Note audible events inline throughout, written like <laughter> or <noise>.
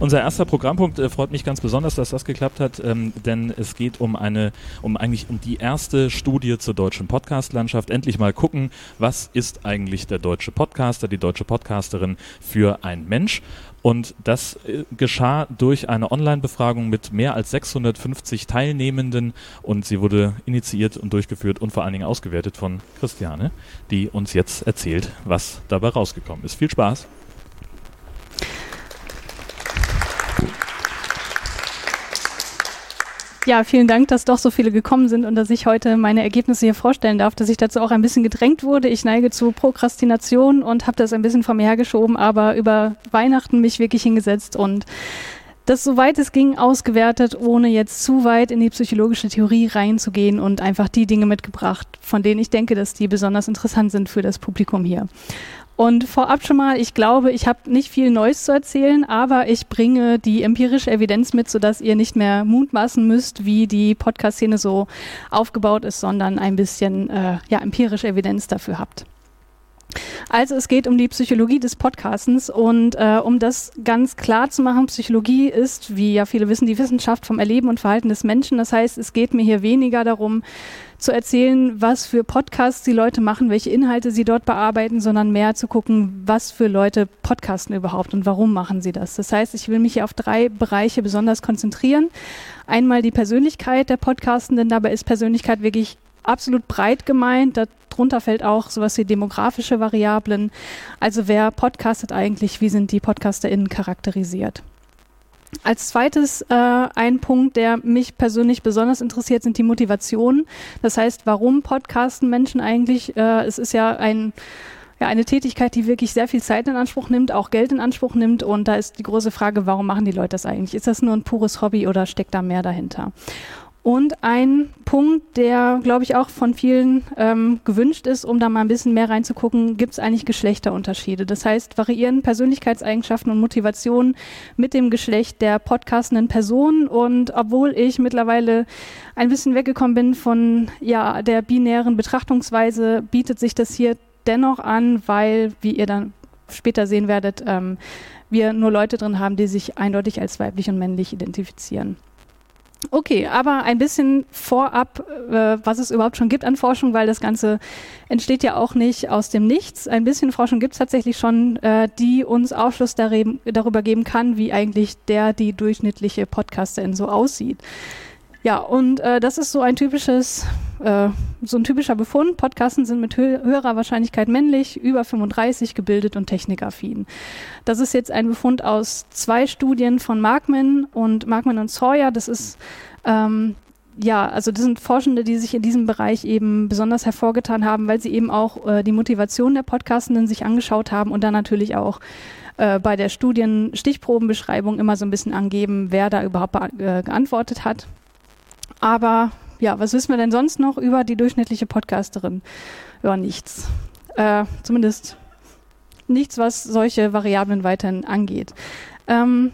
Unser erster Programmpunkt äh, freut mich ganz besonders, dass das geklappt hat, ähm, denn es geht um eine, um eigentlich um die erste Studie zur deutschen Podcast-Landschaft. Endlich mal gucken, was ist eigentlich der deutsche Podcaster, die deutsche Podcasterin für ein Mensch? Und das äh, geschah durch eine Online-Befragung mit mehr als 650 Teilnehmenden und sie wurde initiiert und durchgeführt und vor allen Dingen ausgewertet von Christiane, die uns jetzt erzählt, was dabei rausgekommen ist. Viel Spaß! Ja, vielen Dank, dass doch so viele gekommen sind und dass ich heute meine Ergebnisse hier vorstellen darf, dass ich dazu auch ein bisschen gedrängt wurde. Ich neige zu Prokrastination und habe das ein bisschen vor mir hergeschoben, aber über Weihnachten mich wirklich hingesetzt und das soweit es ging ausgewertet, ohne jetzt zu weit in die psychologische Theorie reinzugehen und einfach die Dinge mitgebracht, von denen ich denke, dass die besonders interessant sind für das Publikum hier. Und vorab schon mal, ich glaube, ich habe nicht viel Neues zu erzählen, aber ich bringe die empirische Evidenz mit, sodass ihr nicht mehr mutmaßen müsst, wie die Podcast-Szene so aufgebaut ist, sondern ein bisschen äh, ja, empirische Evidenz dafür habt. Also es geht um die Psychologie des Podcastens und äh, um das ganz klar zu machen, Psychologie ist, wie ja viele wissen, die Wissenschaft vom Erleben und Verhalten des Menschen. Das heißt, es geht mir hier weniger darum zu erzählen, was für Podcasts die Leute machen, welche Inhalte sie dort bearbeiten, sondern mehr zu gucken, was für Leute podcasten überhaupt und warum machen sie das. Das heißt, ich will mich hier auf drei Bereiche besonders konzentrieren. Einmal die Persönlichkeit der Podcastenden, dabei ist Persönlichkeit wirklich absolut breit gemeint. Darunter fällt auch sowas wie demografische Variablen. Also wer podcastet eigentlich, wie sind die PodcasterInnen charakterisiert? Als zweites äh, ein Punkt, der mich persönlich besonders interessiert, sind die Motivationen. Das heißt, warum podcasten Menschen eigentlich? Äh, es ist ja ein ja, eine Tätigkeit, die wirklich sehr viel Zeit in Anspruch nimmt, auch Geld in Anspruch nimmt. Und da ist die große Frage, warum machen die Leute das eigentlich? Ist das nur ein pures Hobby oder steckt da mehr dahinter? Und ein Punkt, der, glaube ich, auch von vielen ähm, gewünscht ist, um da mal ein bisschen mehr reinzugucken, gibt es eigentlich Geschlechterunterschiede. Das heißt, variieren Persönlichkeitseigenschaften und Motivationen mit dem Geschlecht der podcastenden Person. Und obwohl ich mittlerweile ein bisschen weggekommen bin von ja, der binären Betrachtungsweise, bietet sich das hier dennoch an, weil, wie ihr dann später sehen werdet, ähm, wir nur Leute drin haben, die sich eindeutig als weiblich und männlich identifizieren. Okay, aber ein bisschen vorab, äh, was es überhaupt schon gibt an Forschung, weil das Ganze entsteht ja auch nicht aus dem Nichts. Ein bisschen Forschung gibt es tatsächlich schon, äh, die uns Aufschluss darüber geben kann, wie eigentlich der, die durchschnittliche Podcasterin so aussieht. Ja, und äh, das ist so ein typisches, äh, so ein typischer Befund. Podcasten sind mit hö höherer Wahrscheinlichkeit männlich, über 35 gebildet und technikaffin. Das ist jetzt ein Befund aus zwei Studien von Markman und Markman und Sawyer. Das ist ähm, ja, also das sind Forschende, die sich in diesem Bereich eben besonders hervorgetan haben, weil sie eben auch äh, die Motivation der Podcastenden sich angeschaut haben und dann natürlich auch äh, bei der Studien-Stichprobenbeschreibung immer so ein bisschen angeben, wer da überhaupt äh, geantwortet hat. Aber ja, was wissen wir denn sonst noch über die durchschnittliche Podcasterin? Ja, nichts. Äh, zumindest nichts, was solche Variablen weiterhin angeht. Ähm,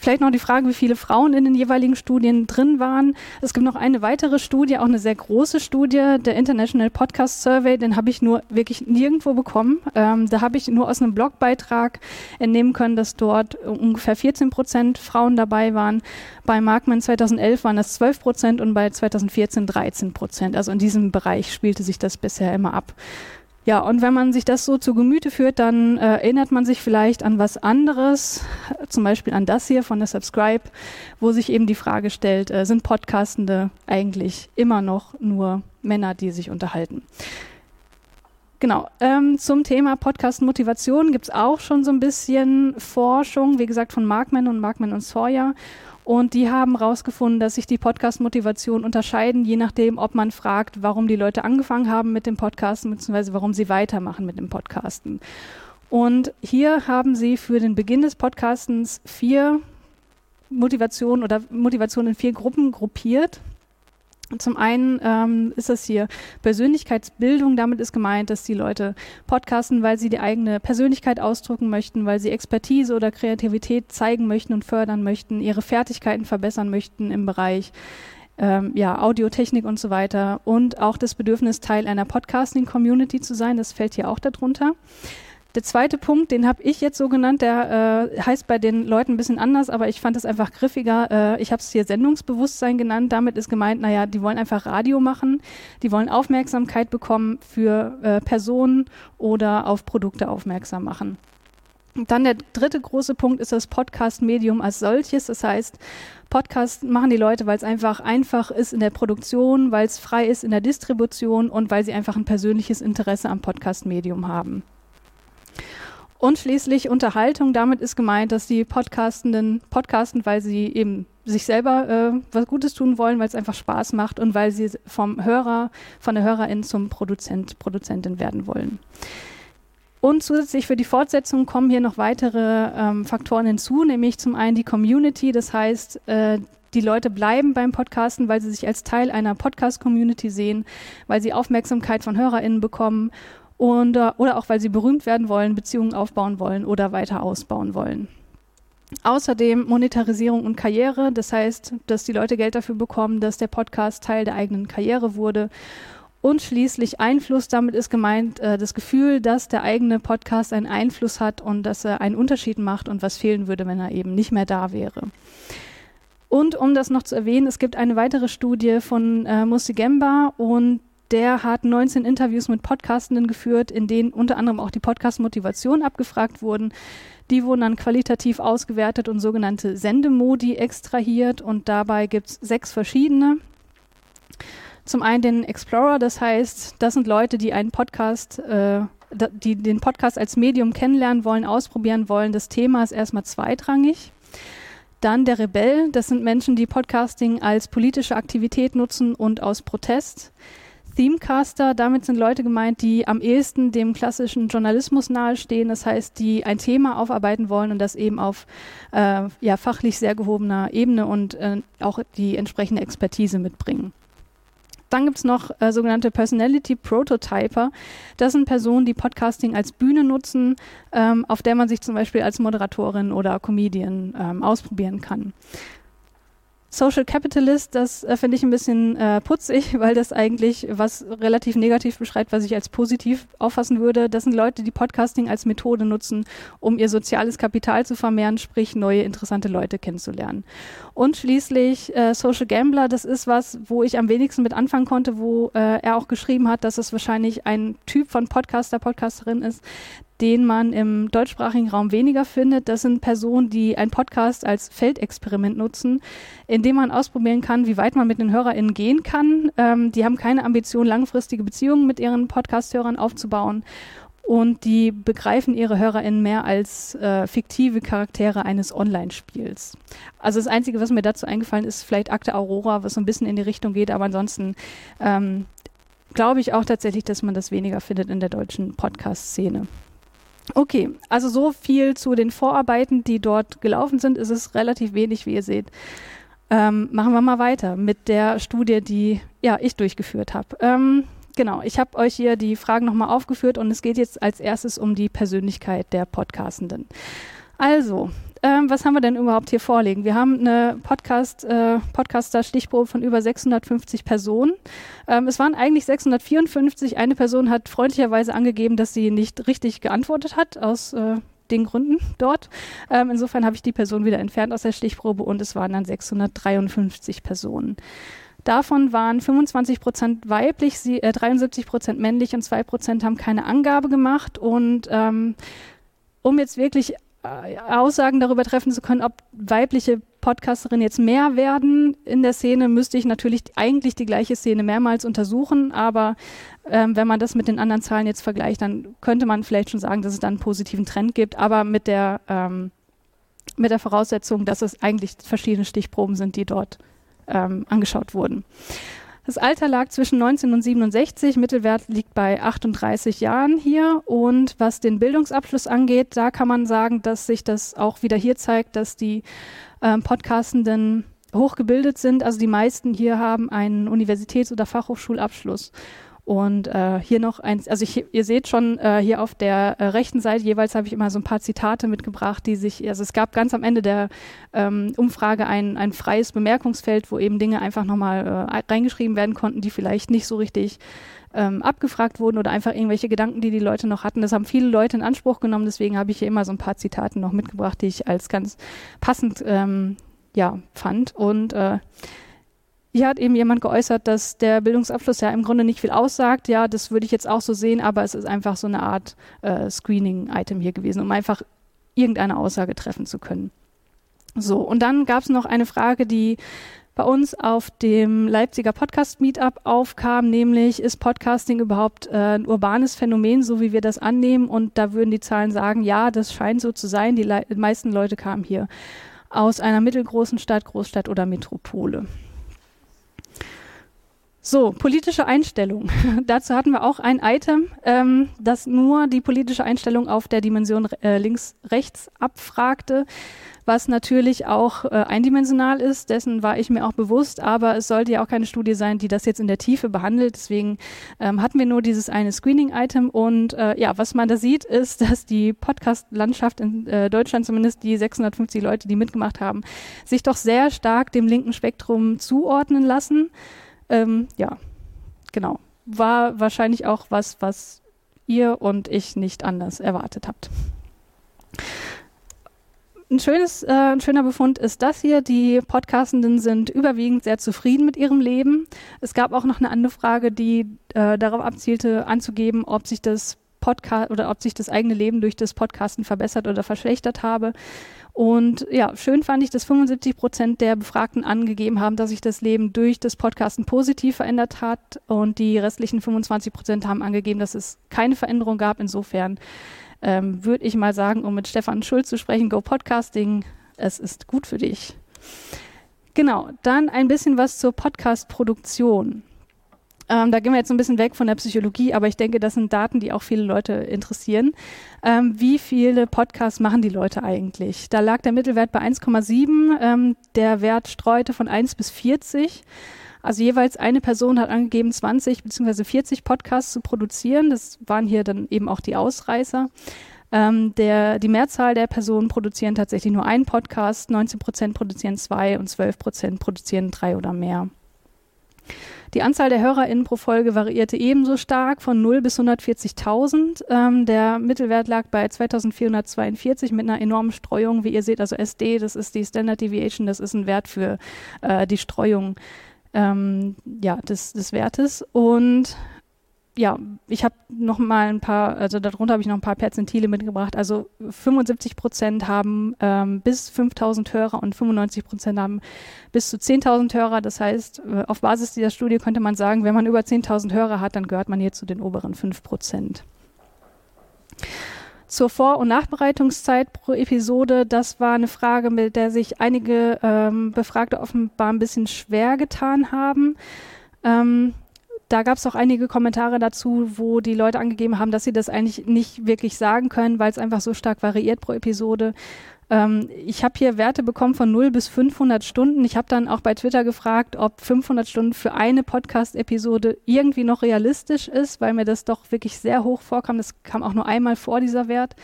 Vielleicht noch die Frage, wie viele Frauen in den jeweiligen Studien drin waren. Es gibt noch eine weitere Studie, auch eine sehr große Studie, der International Podcast Survey. Den habe ich nur wirklich nirgendwo bekommen. Ähm, da habe ich nur aus einem Blogbeitrag entnehmen können, dass dort ungefähr 14 Prozent Frauen dabei waren. Bei Markman 2011 waren das 12 Prozent und bei 2014 13 Prozent. Also in diesem Bereich spielte sich das bisher immer ab. Ja, und wenn man sich das so zu Gemüte führt, dann äh, erinnert man sich vielleicht an was anderes, zum Beispiel an das hier von der Subscribe, wo sich eben die Frage stellt, äh, sind Podcastende eigentlich immer noch nur Männer, die sich unterhalten? Genau, ähm, zum Thema Podcast-Motivation gibt es auch schon so ein bisschen Forschung, wie gesagt, von Markman und Markman und Sawyer. Und die haben herausgefunden, dass sich die Podcast-Motivation unterscheiden, je nachdem, ob man fragt, warum die Leute angefangen haben mit dem Podcasten, beziehungsweise warum sie weitermachen mit dem Podcasten. Und hier haben sie für den Beginn des Podcastens vier Motivationen oder Motivationen in vier Gruppen gruppiert. Zum einen ähm, ist das hier Persönlichkeitsbildung. Damit ist gemeint, dass die Leute podcasten, weil sie die eigene Persönlichkeit ausdrücken möchten, weil sie Expertise oder Kreativität zeigen möchten und fördern möchten, ihre Fertigkeiten verbessern möchten im Bereich ähm, ja, Audiotechnik und so weiter. Und auch das Bedürfnis, Teil einer Podcasting-Community zu sein, das fällt hier auch darunter. Der zweite Punkt, den habe ich jetzt so genannt, der äh, heißt bei den Leuten ein bisschen anders, aber ich fand es einfach griffiger. Äh, ich habe es hier Sendungsbewusstsein genannt. Damit ist gemeint, naja, die wollen einfach Radio machen, die wollen Aufmerksamkeit bekommen für äh, Personen oder auf Produkte aufmerksam machen. Und dann der dritte große Punkt ist das Podcast-Medium als solches. Das heißt, Podcast machen die Leute, weil es einfach einfach ist in der Produktion, weil es frei ist in der Distribution und weil sie einfach ein persönliches Interesse am Podcast-Medium haben. Und schließlich Unterhaltung. Damit ist gemeint, dass die Podcastenden podcasten, weil sie eben sich selber äh, was Gutes tun wollen, weil es einfach Spaß macht und weil sie vom Hörer, von der Hörerin zum Produzent, Produzentin werden wollen. Und zusätzlich für die Fortsetzung kommen hier noch weitere ähm, Faktoren hinzu, nämlich zum einen die Community, das heißt, äh, die Leute bleiben beim Podcasten, weil sie sich als Teil einer Podcast-Community sehen, weil sie Aufmerksamkeit von HörerInnen bekommen und, äh, oder auch weil sie berühmt werden wollen, Beziehungen aufbauen wollen oder weiter ausbauen wollen. Außerdem Monetarisierung und Karriere, das heißt, dass die Leute Geld dafür bekommen, dass der Podcast Teil der eigenen Karriere wurde. Und schließlich Einfluss, damit ist gemeint äh, das Gefühl, dass der eigene Podcast einen Einfluss hat und dass er einen Unterschied macht und was fehlen würde, wenn er eben nicht mehr da wäre. Und um das noch zu erwähnen, es gibt eine weitere Studie von äh, Musigemba und der hat 19 Interviews mit Podcastenden geführt, in denen unter anderem auch die Podcast-Motivation abgefragt wurden. Die wurden dann qualitativ ausgewertet und sogenannte Sendemodi extrahiert und dabei gibt es sechs verschiedene. Zum einen den Explorer, das heißt, das sind Leute, die einen Podcast, äh, die den Podcast als Medium kennenlernen wollen, ausprobieren wollen. Das Thema ist erstmal zweitrangig. Dann der Rebell, das sind Menschen, die Podcasting als politische Aktivität nutzen und aus Protest. Themecaster, damit sind Leute gemeint, die am ehesten dem klassischen Journalismus nahestehen, das heißt, die ein Thema aufarbeiten wollen und das eben auf äh, ja, fachlich sehr gehobener Ebene und äh, auch die entsprechende Expertise mitbringen. Dann gibt's noch äh, sogenannte Personality Prototyper. Das sind Personen, die Podcasting als Bühne nutzen, ähm, auf der man sich zum Beispiel als Moderatorin oder Comedian ähm, ausprobieren kann. Social Capitalist, das äh, finde ich ein bisschen äh, putzig, <laughs> weil das eigentlich was relativ negativ beschreibt, was ich als positiv auffassen würde. Das sind Leute, die Podcasting als Methode nutzen, um ihr soziales Kapital zu vermehren, sprich neue interessante Leute kennenzulernen. Und schließlich äh, Social Gambler, das ist was, wo ich am wenigsten mit anfangen konnte, wo äh, er auch geschrieben hat, dass es wahrscheinlich ein Typ von Podcaster, Podcasterin ist, den man im deutschsprachigen Raum weniger findet. Das sind Personen, die ein Podcast als Feldexperiment nutzen, in dem man ausprobieren kann, wie weit man mit den HörerInnen gehen kann. Ähm, die haben keine Ambition, langfristige Beziehungen mit ihren Podcast-Hörern aufzubauen. Und die begreifen ihre HörerInnen mehr als äh, fiktive Charaktere eines Online-Spiels. Also das Einzige, was mir dazu eingefallen ist, vielleicht Akte Aurora, was so ein bisschen in die Richtung geht, aber ansonsten ähm, glaube ich auch tatsächlich, dass man das weniger findet in der deutschen Podcast-Szene. Okay, also so viel zu den Vorarbeiten, die dort gelaufen sind. Es ist relativ wenig, wie ihr seht. Ähm, machen wir mal weiter mit der Studie, die ja ich durchgeführt habe. Ähm, genau, ich habe euch hier die Fragen nochmal aufgeführt und es geht jetzt als erstes um die Persönlichkeit der Podcastenden. Also, ähm, was haben wir denn überhaupt hier vorliegen? Wir haben eine Podcast, äh, Podcaster-Stichprobe von über 650 Personen. Ähm, es waren eigentlich 654. Eine Person hat freundlicherweise angegeben, dass sie nicht richtig geantwortet hat, aus äh, den Gründen dort. Ähm, insofern habe ich die Person wieder entfernt aus der Stichprobe und es waren dann 653 Personen. Davon waren 25 Prozent weiblich, sie, äh, 73 Prozent männlich und zwei Prozent haben keine Angabe gemacht. Und ähm, um jetzt wirklich äh, Aussagen darüber treffen zu können, ob weibliche Podcasterinnen jetzt mehr werden in der Szene, müsste ich natürlich eigentlich die gleiche Szene mehrmals untersuchen. Aber ähm, wenn man das mit den anderen Zahlen jetzt vergleicht, dann könnte man vielleicht schon sagen, dass es dann einen positiven Trend gibt. Aber mit der, ähm, mit der Voraussetzung, dass es eigentlich verschiedene Stichproben sind, die dort ähm, angeschaut wurden. Das Alter lag zwischen 19 und 67, Mittelwert liegt bei 38 Jahren hier. Und was den Bildungsabschluss angeht, da kann man sagen, dass sich das auch wieder hier zeigt, dass die ähm, Podcastenden hochgebildet sind. Also die meisten hier haben einen Universitäts- oder Fachhochschulabschluss. Und äh, hier noch eins, also ich, ihr seht schon äh, hier auf der äh, rechten Seite jeweils habe ich immer so ein paar Zitate mitgebracht, die sich, also es gab ganz am Ende der ähm, Umfrage ein, ein freies Bemerkungsfeld, wo eben Dinge einfach nochmal äh, reingeschrieben werden konnten, die vielleicht nicht so richtig ähm, abgefragt wurden oder einfach irgendwelche Gedanken, die die Leute noch hatten. Das haben viele Leute in Anspruch genommen, deswegen habe ich hier immer so ein paar Zitate noch mitgebracht, die ich als ganz passend ähm, ja, fand. Und äh, hier hat eben jemand geäußert, dass der Bildungsabschluss ja im Grunde nicht viel aussagt. Ja, das würde ich jetzt auch so sehen, aber es ist einfach so eine Art äh, Screening-Item hier gewesen, um einfach irgendeine Aussage treffen zu können. So, und dann gab es noch eine Frage, die bei uns auf dem Leipziger Podcast Meetup aufkam, nämlich ist Podcasting überhaupt äh, ein urbanes Phänomen, so wie wir das annehmen? Und da würden die Zahlen sagen, ja, das scheint so zu sein. Die Le meisten Leute kamen hier aus einer mittelgroßen Stadt, Großstadt oder Metropole. So, politische Einstellung. <laughs> Dazu hatten wir auch ein Item, ähm, das nur die politische Einstellung auf der Dimension äh, links-rechts abfragte, was natürlich auch äh, eindimensional ist. Dessen war ich mir auch bewusst, aber es sollte ja auch keine Studie sein, die das jetzt in der Tiefe behandelt. Deswegen ähm, hatten wir nur dieses eine Screening-Item und äh, ja, was man da sieht, ist, <laughs> dass die Podcast-Landschaft in äh, Deutschland, zumindest die 650 Leute, die mitgemacht haben, sich doch sehr stark dem linken Spektrum zuordnen lassen. Ähm, ja, genau. War wahrscheinlich auch was, was ihr und ich nicht anders erwartet habt. Ein, schönes, äh, ein schöner Befund ist das hier. Die Podcastenden sind überwiegend sehr zufrieden mit ihrem Leben. Es gab auch noch eine andere Frage, die äh, darauf abzielte, anzugeben, ob sich das Podcast oder ob sich das eigene Leben durch das Podcasten verbessert oder verschlechtert habe. Und ja, schön fand ich, dass 75 Prozent der Befragten angegeben haben, dass sich das Leben durch das Podcasten positiv verändert hat. Und die restlichen 25 Prozent haben angegeben, dass es keine Veränderung gab. Insofern ähm, würde ich mal sagen, um mit Stefan Schulz zu sprechen, Go Podcasting, es ist gut für dich. Genau, dann ein bisschen was zur Podcast-Produktion. Ähm, da gehen wir jetzt ein bisschen weg von der Psychologie, aber ich denke, das sind Daten, die auch viele Leute interessieren. Ähm, wie viele Podcasts machen die Leute eigentlich? Da lag der Mittelwert bei 1,7. Ähm, der Wert streute von 1 bis 40. Also jeweils eine Person hat angegeben, 20 bzw. 40 Podcasts zu produzieren. Das waren hier dann eben auch die Ausreißer. Ähm, der, die Mehrzahl der Personen produzieren tatsächlich nur einen Podcast, 19 Prozent produzieren zwei und 12 Prozent produzieren drei oder mehr. Die Anzahl der HörerInnen pro Folge variierte ebenso stark von 0 bis 140.000. Ähm, der Mittelwert lag bei 2442 mit einer enormen Streuung. Wie ihr seht, also SD, das ist die Standard Deviation, das ist ein Wert für äh, die Streuung ähm, ja, des, des Wertes. Und ja, ich habe noch mal ein paar, also darunter habe ich noch ein paar Perzentile mitgebracht. Also 75 Prozent haben ähm, bis 5000 Hörer und 95 Prozent haben bis zu 10.000 Hörer. Das heißt, äh, auf Basis dieser Studie könnte man sagen, wenn man über 10.000 Hörer hat, dann gehört man hier zu den oberen 5 Prozent. Zur Vor- und Nachbereitungszeit pro Episode, das war eine Frage, mit der sich einige ähm, Befragte offenbar ein bisschen schwer getan haben. Ähm, da gab es auch einige Kommentare dazu, wo die Leute angegeben haben, dass sie das eigentlich nicht wirklich sagen können, weil es einfach so stark variiert pro Episode. Ähm, ich habe hier Werte bekommen von 0 bis 500 Stunden. Ich habe dann auch bei Twitter gefragt, ob 500 Stunden für eine Podcast-Episode irgendwie noch realistisch ist, weil mir das doch wirklich sehr hoch vorkam. Das kam auch nur einmal vor, dieser Wert.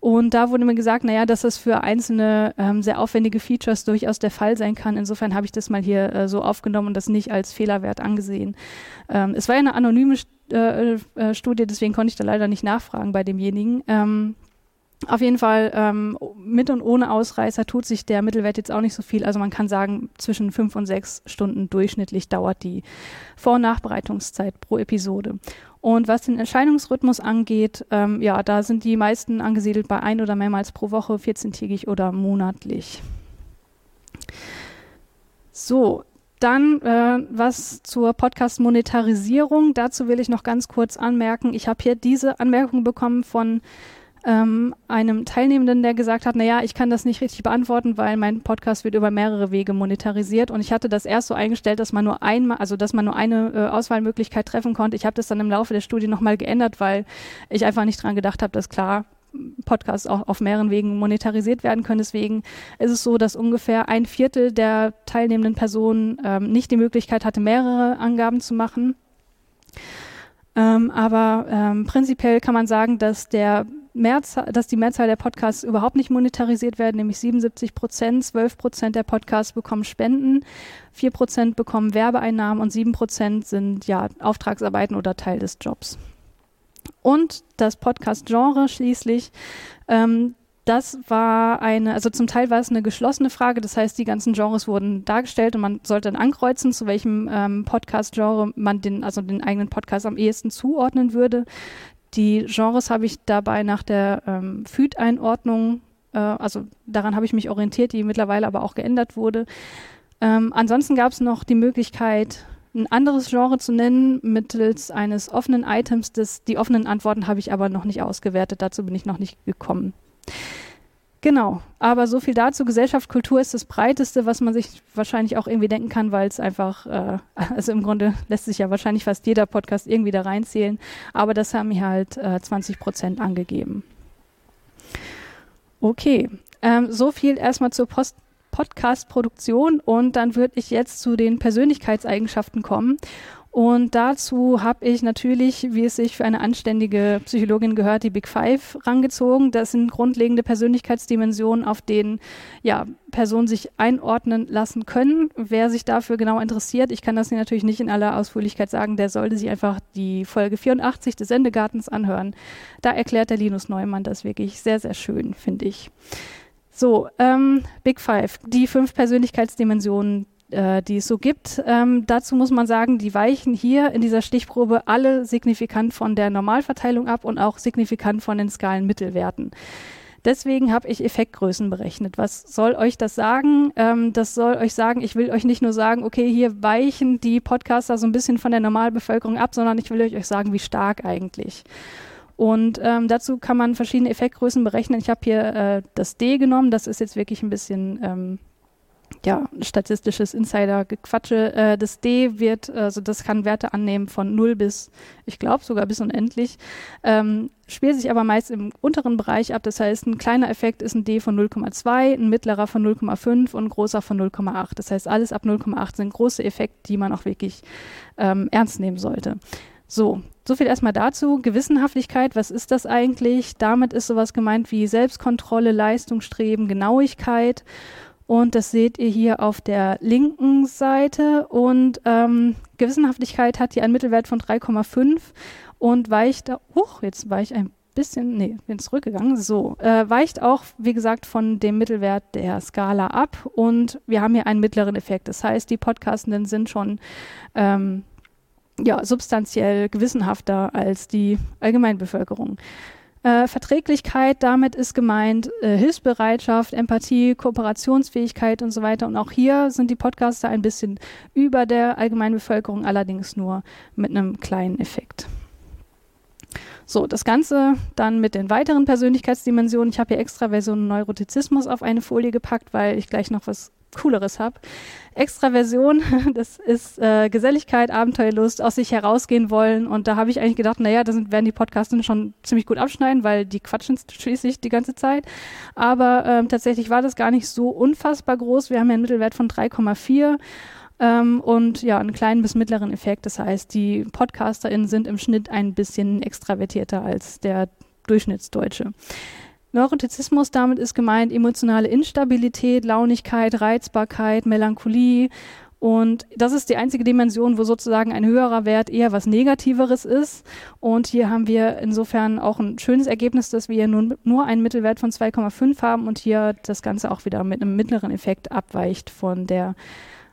Und da wurde mir gesagt, naja, dass das für einzelne ähm, sehr aufwendige Features durchaus der Fall sein kann. Insofern habe ich das mal hier äh, so aufgenommen und das nicht als Fehlerwert angesehen. Ähm, es war ja eine anonyme äh, äh, Studie, deswegen konnte ich da leider nicht nachfragen bei demjenigen. Ähm, auf jeden Fall ähm, mit und ohne Ausreißer tut sich der Mittelwert jetzt auch nicht so viel. Also man kann sagen, zwischen fünf und sechs Stunden durchschnittlich dauert die Vor- und Nachbereitungszeit pro Episode. Und was den Erscheinungsrhythmus angeht, ähm, ja, da sind die meisten angesiedelt bei ein oder mehrmals pro Woche, 14-tägig oder monatlich. So, dann äh, was zur Podcast-Monetarisierung. Dazu will ich noch ganz kurz anmerken. Ich habe hier diese Anmerkung bekommen von ähm, einem Teilnehmenden, der gesagt hat, naja, ich kann das nicht richtig beantworten, weil mein Podcast wird über mehrere Wege monetarisiert und ich hatte das erst so eingestellt, dass man nur einmal, also dass man nur eine äh, Auswahlmöglichkeit treffen konnte. Ich habe das dann im Laufe der Studie nochmal geändert, weil ich einfach nicht dran gedacht habe, dass klar Podcasts auch auf mehreren Wegen monetarisiert werden können. Deswegen ist es so, dass ungefähr ein Viertel der teilnehmenden Personen ähm, nicht die Möglichkeit hatte, mehrere Angaben zu machen. Ähm, aber ähm, prinzipiell kann man sagen, dass der Mehrzahl, dass die Mehrzahl der Podcasts überhaupt nicht monetarisiert werden, nämlich 77 Prozent, 12 Prozent der Podcasts bekommen Spenden, 4 Prozent bekommen Werbeeinnahmen und 7 Prozent sind ja Auftragsarbeiten oder Teil des Jobs. Und das Podcast-Genre schließlich, ähm, das war eine, also zum Teil war es eine geschlossene Frage, das heißt, die ganzen Genres wurden dargestellt und man sollte dann ankreuzen, zu welchem ähm, Podcast-Genre man den, also den eigenen Podcast am ehesten zuordnen würde. Die Genres habe ich dabei nach der ähm, FÜD-Einordnung, äh, also daran habe ich mich orientiert, die mittlerweile aber auch geändert wurde. Ähm, ansonsten gab es noch die Möglichkeit, ein anderes Genre zu nennen mittels eines offenen Items. Das, die offenen Antworten habe ich aber noch nicht ausgewertet, dazu bin ich noch nicht gekommen. Genau, aber so viel dazu. Gesellschaft, Kultur ist das Breiteste, was man sich wahrscheinlich auch irgendwie denken kann, weil es einfach, äh, <laughs> also im Grunde lässt sich ja wahrscheinlich fast jeder Podcast irgendwie da reinzählen, aber das haben hier halt äh, 20 Prozent angegeben. Okay, ähm, so viel erstmal zur Post Podcast-Produktion und dann würde ich jetzt zu den Persönlichkeitseigenschaften kommen. Und dazu habe ich natürlich, wie es sich für eine anständige Psychologin gehört, die Big Five rangezogen. Das sind grundlegende Persönlichkeitsdimensionen, auf denen ja, Personen sich einordnen lassen können. Wer sich dafür genau interessiert, ich kann das natürlich nicht in aller Ausführlichkeit sagen, der sollte sich einfach die Folge 84 des Sendegartens anhören. Da erklärt der Linus Neumann das wirklich sehr, sehr schön, finde ich. So, ähm, Big Five, die fünf Persönlichkeitsdimensionen, äh, die es so gibt. Ähm, dazu muss man sagen, die weichen hier in dieser Stichprobe alle signifikant von der Normalverteilung ab und auch signifikant von den Skalenmittelwerten. Deswegen habe ich Effektgrößen berechnet. Was soll euch das sagen? Ähm, das soll euch sagen, ich will euch nicht nur sagen, okay, hier weichen die Podcaster so ein bisschen von der Normalbevölkerung ab, sondern ich will euch sagen, wie stark eigentlich. Und ähm, dazu kann man verschiedene Effektgrößen berechnen. Ich habe hier äh, das D genommen. Das ist jetzt wirklich ein bisschen ähm, ja, statistisches Insider-Gequatsche. Äh, das D wird, also das kann Werte annehmen von 0 bis, ich glaube sogar bis unendlich, ähm, spielt sich aber meist im unteren Bereich ab. Das heißt, ein kleiner Effekt ist ein D von 0,2, ein mittlerer von 0,5 und ein großer von 0,8. Das heißt, alles ab 0,8 sind große Effekte, die man auch wirklich ähm, ernst nehmen sollte. So, so viel erstmal dazu. Gewissenhaftigkeit, was ist das eigentlich? Damit ist sowas gemeint wie Selbstkontrolle, Leistungsstreben, Genauigkeit. Und das seht ihr hier auf der linken Seite. Und ähm, Gewissenhaftigkeit hat hier einen Mittelwert von 3,5 und weicht, huch, jetzt war ich ein bisschen, nee, bin zurückgegangen, so, äh, weicht auch, wie gesagt, von dem Mittelwert der Skala ab und wir haben hier einen mittleren Effekt. Das heißt, die Podcastenden sind schon ähm, ja, substanziell gewissenhafter als die Allgemeinbevölkerung. Äh, Verträglichkeit, damit ist gemeint äh, Hilfsbereitschaft, Empathie, Kooperationsfähigkeit und so weiter. Und auch hier sind die Podcaster ein bisschen über der Allgemeinbevölkerung, allerdings nur mit einem kleinen Effekt. So, das Ganze dann mit den weiteren Persönlichkeitsdimensionen. Ich habe hier Extraversion und Neurotizismus auf eine Folie gepackt, weil ich gleich noch was Cooleres habe. Extraversion, <laughs> das ist äh, Geselligkeit, Abenteuerlust, aus sich herausgehen wollen. Und da habe ich eigentlich gedacht, naja, da werden die Podcasten schon ziemlich gut abschneiden, weil die quatschen schließlich die ganze Zeit. Aber ähm, tatsächlich war das gar nicht so unfassbar groß. Wir haben ja einen Mittelwert von 3,4 ähm, und ja, einen kleinen bis mittleren Effekt. Das heißt, die PodcasterInnen sind im Schnitt ein bisschen extravertierter als der Durchschnittsdeutsche. Neurotizismus, damit ist gemeint emotionale Instabilität, Launigkeit, Reizbarkeit, Melancholie. Und das ist die einzige Dimension, wo sozusagen ein höherer Wert eher was Negativeres ist. Und hier haben wir insofern auch ein schönes Ergebnis, dass wir nun nur einen Mittelwert von 2,5 haben und hier das Ganze auch wieder mit einem mittleren Effekt abweicht von der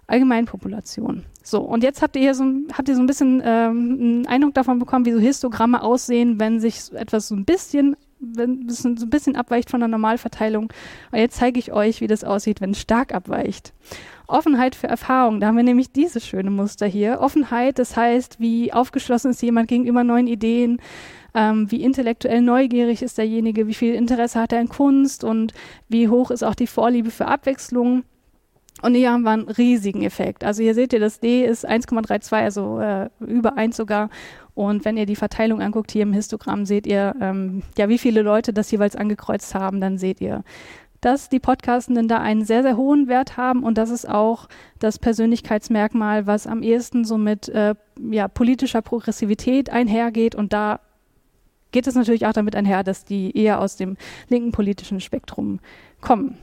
Allgemeinpopulation. So, und jetzt habt ihr hier so, habt ihr so ein bisschen ähm, einen Eindruck davon bekommen, wie so Histogramme aussehen, wenn sich etwas so ein bisschen wenn es so ein bisschen abweicht von der Normalverteilung. Und jetzt zeige ich euch, wie das aussieht, wenn es stark abweicht. Offenheit für Erfahrung, da haben wir nämlich dieses schöne Muster hier. Offenheit, das heißt, wie aufgeschlossen ist jemand gegenüber neuen Ideen, ähm, wie intellektuell neugierig ist derjenige, wie viel Interesse hat er in Kunst und wie hoch ist auch die Vorliebe für Abwechslung. Und hier haben wir einen riesigen Effekt. Also hier seht ihr, das D ist 1,32, also äh, über 1 sogar. Und wenn ihr die Verteilung anguckt hier im Histogramm, seht ihr, ähm, ja, wie viele Leute das jeweils angekreuzt haben. Dann seht ihr, dass die Podcastenden da einen sehr, sehr hohen Wert haben und das ist auch das Persönlichkeitsmerkmal, was am ehesten so mit äh, ja, politischer Progressivität einhergeht und da geht es natürlich auch damit einher, dass die eher aus dem linken politischen Spektrum kommen.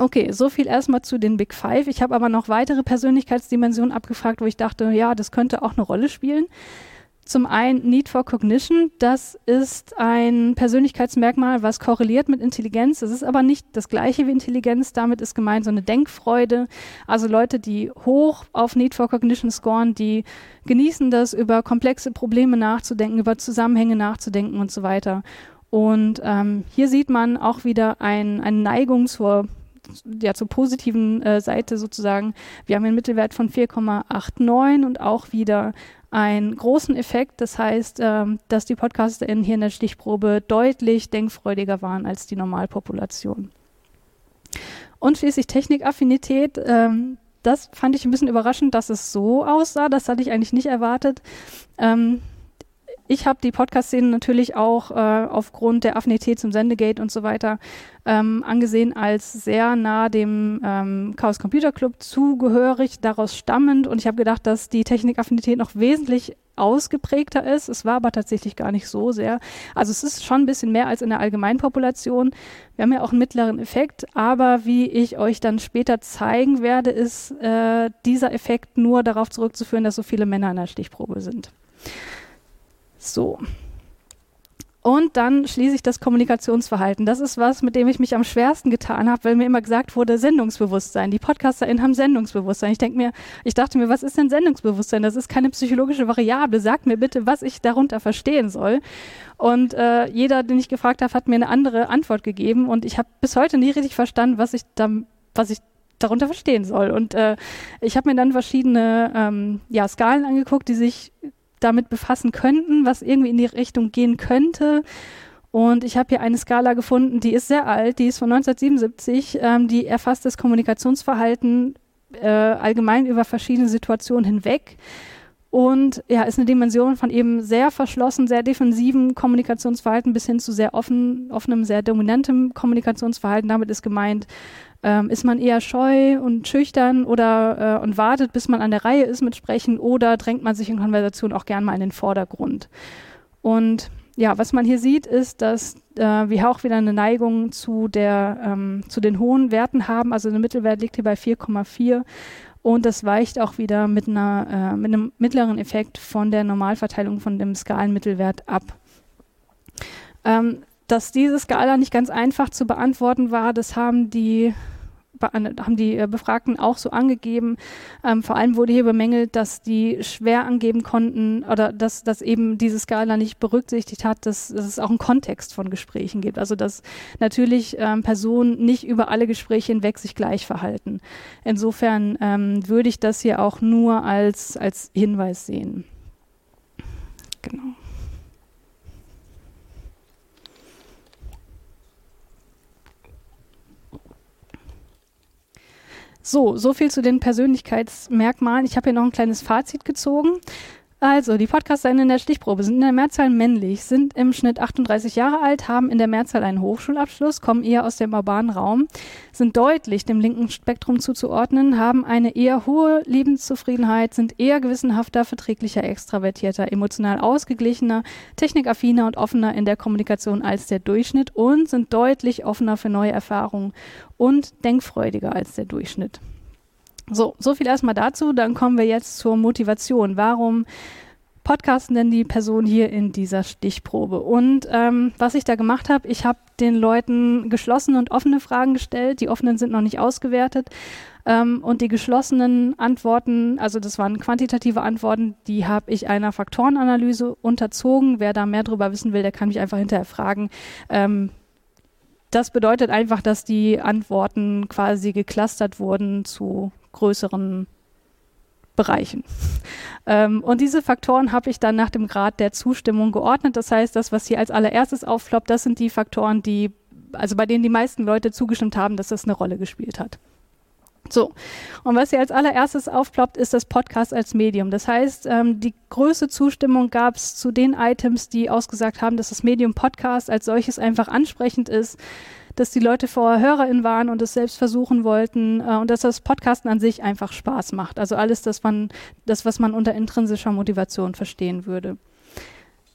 Okay, so viel erstmal zu den Big Five. Ich habe aber noch weitere Persönlichkeitsdimensionen abgefragt, wo ich dachte, ja, das könnte auch eine Rolle spielen. Zum einen Need for Cognition. Das ist ein Persönlichkeitsmerkmal, was korreliert mit Intelligenz. Das ist aber nicht das gleiche wie Intelligenz. Damit ist gemeint so eine Denkfreude. Also Leute, die hoch auf Need for Cognition scoren, die genießen das, über komplexe Probleme nachzudenken, über Zusammenhänge nachzudenken und so weiter. Und ähm, hier sieht man auch wieder ein, eine Neigung zur ja, zur positiven äh, Seite sozusagen. Wir haben einen Mittelwert von 4,89 und auch wieder einen großen Effekt. Das heißt, ähm, dass die PodcasterInnen hier in der Stichprobe deutlich denkfreudiger waren als die Normalpopulation. Und schließlich Technikaffinität. Ähm, das fand ich ein bisschen überraschend, dass es so aussah. Das hatte ich eigentlich nicht erwartet. Ähm, ich habe die Podcast-Szene natürlich auch äh, aufgrund der Affinität zum Sendegate und so weiter ähm, angesehen als sehr nah dem ähm, Chaos Computer Club zugehörig, daraus stammend. Und ich habe gedacht, dass die Technikaffinität noch wesentlich ausgeprägter ist. Es war aber tatsächlich gar nicht so sehr. Also es ist schon ein bisschen mehr als in der Allgemeinpopulation. Wir haben ja auch einen mittleren Effekt, aber wie ich euch dann später zeigen werde, ist äh, dieser Effekt nur darauf zurückzuführen, dass so viele Männer in der Stichprobe sind. So. Und dann schließe ich das Kommunikationsverhalten. Das ist was, mit dem ich mich am schwersten getan habe, weil mir immer gesagt wurde, Sendungsbewusstsein. Die PodcasterInnen haben Sendungsbewusstsein. Ich denke mir, ich dachte mir, was ist denn Sendungsbewusstsein? Das ist keine psychologische Variable. Sagt mir bitte, was ich darunter verstehen soll. Und äh, jeder, den ich gefragt habe, hat mir eine andere Antwort gegeben. Und ich habe bis heute nie richtig verstanden, was ich da, was ich darunter verstehen soll. Und äh, ich habe mir dann verschiedene ähm, ja, Skalen angeguckt, die sich damit befassen könnten, was irgendwie in die Richtung gehen könnte. Und ich habe hier eine Skala gefunden, die ist sehr alt, die ist von 1977, ähm, die erfasst das Kommunikationsverhalten äh, allgemein über verschiedene Situationen hinweg. Und ja, ist eine Dimension von eben sehr verschlossen, sehr defensiven Kommunikationsverhalten bis hin zu sehr offen, offenem, sehr dominantem Kommunikationsverhalten. Damit ist gemeint, ähm, ist man eher scheu und schüchtern oder äh, und wartet, bis man an der Reihe ist mit Sprechen oder drängt man sich in Konversation auch gern mal in den Vordergrund? Und ja, was man hier sieht, ist, dass äh, wir auch wieder eine Neigung zu, der, ähm, zu den hohen Werten haben. Also der Mittelwert liegt hier bei 4,4 und das weicht auch wieder mit, einer, äh, mit einem mittleren Effekt von der Normalverteilung von dem Skalenmittelwert ab. Ähm, dass diese Skala nicht ganz einfach zu beantworten war, das haben die haben die äh, Befragten auch so angegeben. Ähm, vor allem wurde hier bemängelt, dass die schwer angeben konnten oder dass, dass eben diese Skala nicht berücksichtigt hat, dass, dass es auch einen Kontext von Gesprächen gibt. Also dass natürlich ähm, Personen nicht über alle Gespräche hinweg sich gleich verhalten. Insofern ähm, würde ich das hier auch nur als, als Hinweis sehen. Genau. So, so viel zu den Persönlichkeitsmerkmalen. Ich habe hier noch ein kleines Fazit gezogen. Also, die Podcasterinnen in der Stichprobe sind in der Mehrzahl männlich, sind im Schnitt 38 Jahre alt, haben in der Mehrzahl einen Hochschulabschluss, kommen eher aus dem urbanen Raum, sind deutlich dem linken Spektrum zuzuordnen, haben eine eher hohe Lebenszufriedenheit, sind eher gewissenhafter, verträglicher, extravertierter, emotional ausgeglichener, technikaffiner und offener in der Kommunikation als der Durchschnitt und sind deutlich offener für neue Erfahrungen und denkfreudiger als der Durchschnitt. So, so viel erstmal dazu. Dann kommen wir jetzt zur Motivation. Warum podcasten denn die Person hier in dieser Stichprobe? Und ähm, was ich da gemacht habe, ich habe den Leuten geschlossene und offene Fragen gestellt. Die offenen sind noch nicht ausgewertet. Ähm, und die geschlossenen Antworten, also das waren quantitative Antworten, die habe ich einer Faktorenanalyse unterzogen. Wer da mehr drüber wissen will, der kann mich einfach hinterher fragen. Ähm, das bedeutet einfach, dass die Antworten quasi geclustert wurden zu größeren Bereichen. Ähm, und diese Faktoren habe ich dann nach dem Grad der Zustimmung geordnet. Das heißt, das, was hier als allererstes aufploppt, das sind die Faktoren, die, also bei denen die meisten Leute zugestimmt haben, dass das eine Rolle gespielt hat. So, und was hier als allererstes aufploppt, ist das Podcast als Medium. Das heißt, ähm, die größte Zustimmung gab es zu den Items, die ausgesagt haben, dass das Medium Podcast als solches einfach ansprechend ist, dass die Leute vorher HörerInnen waren und es selbst versuchen wollten äh, und dass das Podcasten an sich einfach Spaß macht. Also alles, das, man, das was man unter intrinsischer Motivation verstehen würde.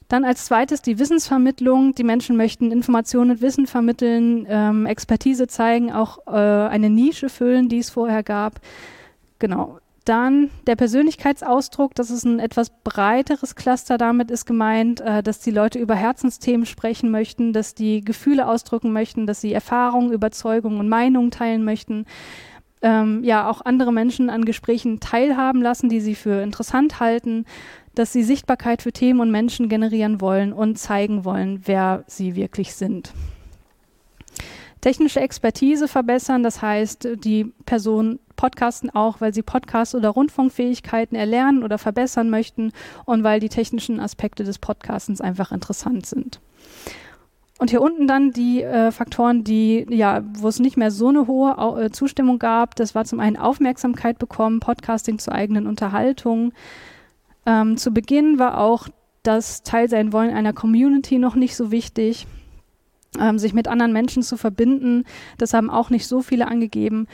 Dann als zweites die Wissensvermittlung. Die Menschen möchten Informationen und Wissen vermitteln, ähm, Expertise zeigen, auch äh, eine Nische füllen, die es vorher gab. Genau. Dann der Persönlichkeitsausdruck, das ist ein etwas breiteres Cluster. Damit ist gemeint, äh, dass die Leute über Herzensthemen sprechen möchten, dass die Gefühle ausdrücken möchten, dass sie Erfahrungen, Überzeugungen und Meinungen teilen möchten. Ähm, ja, auch andere Menschen an Gesprächen teilhaben lassen, die sie für interessant halten, dass sie Sichtbarkeit für Themen und Menschen generieren wollen und zeigen wollen, wer sie wirklich sind. Technische Expertise verbessern, das heißt, die Person podcasten auch, weil sie Podcast- oder Rundfunkfähigkeiten erlernen oder verbessern möchten und weil die technischen Aspekte des Podcastens einfach interessant sind. Und hier unten dann die äh, Faktoren, die, ja, wo es nicht mehr so eine hohe Au äh, Zustimmung gab. Das war zum einen Aufmerksamkeit bekommen, Podcasting zur eigenen Unterhaltung, ähm, zu Beginn war auch das Teil sein wollen einer Community noch nicht so wichtig. Ähm, sich mit anderen Menschen zu verbinden, das haben auch nicht so viele angegeben.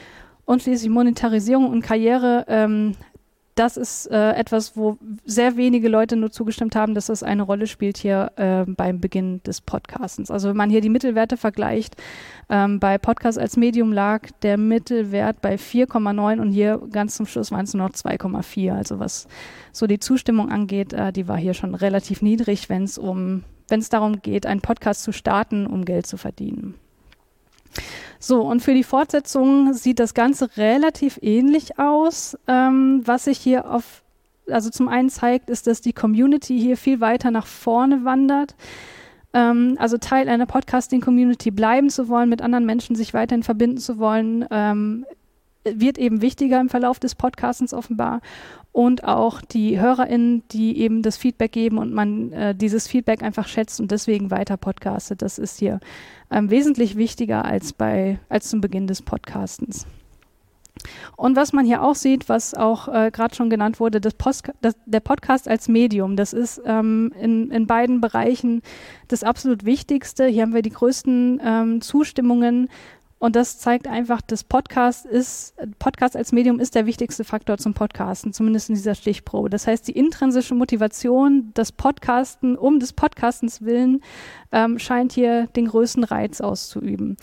Und schließlich Monetarisierung und Karriere ähm, das ist äh, etwas, wo sehr wenige Leute nur zugestimmt haben, dass das eine Rolle spielt hier äh, beim Beginn des Podcastens. Also wenn man hier die Mittelwerte vergleicht, ähm, bei Podcast als Medium lag der Mittelwert bei 4,9 und hier ganz zum Schluss waren es nur noch 2,4. Also was so die Zustimmung angeht, äh, die war hier schon relativ niedrig, wenn es um wenn es darum geht, einen Podcast zu starten, um Geld zu verdienen. So, und für die Fortsetzung sieht das Ganze relativ ähnlich aus. Ähm, was sich hier auf, also zum einen zeigt, ist, dass die Community hier viel weiter nach vorne wandert. Ähm, also Teil einer Podcasting-Community bleiben zu wollen, mit anderen Menschen sich weiterhin verbinden zu wollen, ähm, wird eben wichtiger im Verlauf des Podcastens offenbar und auch die HörerInnen, die eben das Feedback geben und man äh, dieses Feedback einfach schätzt und deswegen weiter podcastet. Das ist hier ähm, wesentlich wichtiger als bei als zum Beginn des Podcastens. Und was man hier auch sieht, was auch äh, gerade schon genannt wurde, das Post, das, der Podcast als Medium, das ist ähm, in, in beiden Bereichen das absolut Wichtigste. Hier haben wir die größten ähm, Zustimmungen und das zeigt einfach, dass Podcast ist, Podcast als Medium ist der wichtigste Faktor zum Podcasten, zumindest in dieser Stichprobe. Das heißt, die intrinsische Motivation, das Podcasten um des Podcastens willen, ähm, scheint hier den größten Reiz auszuüben.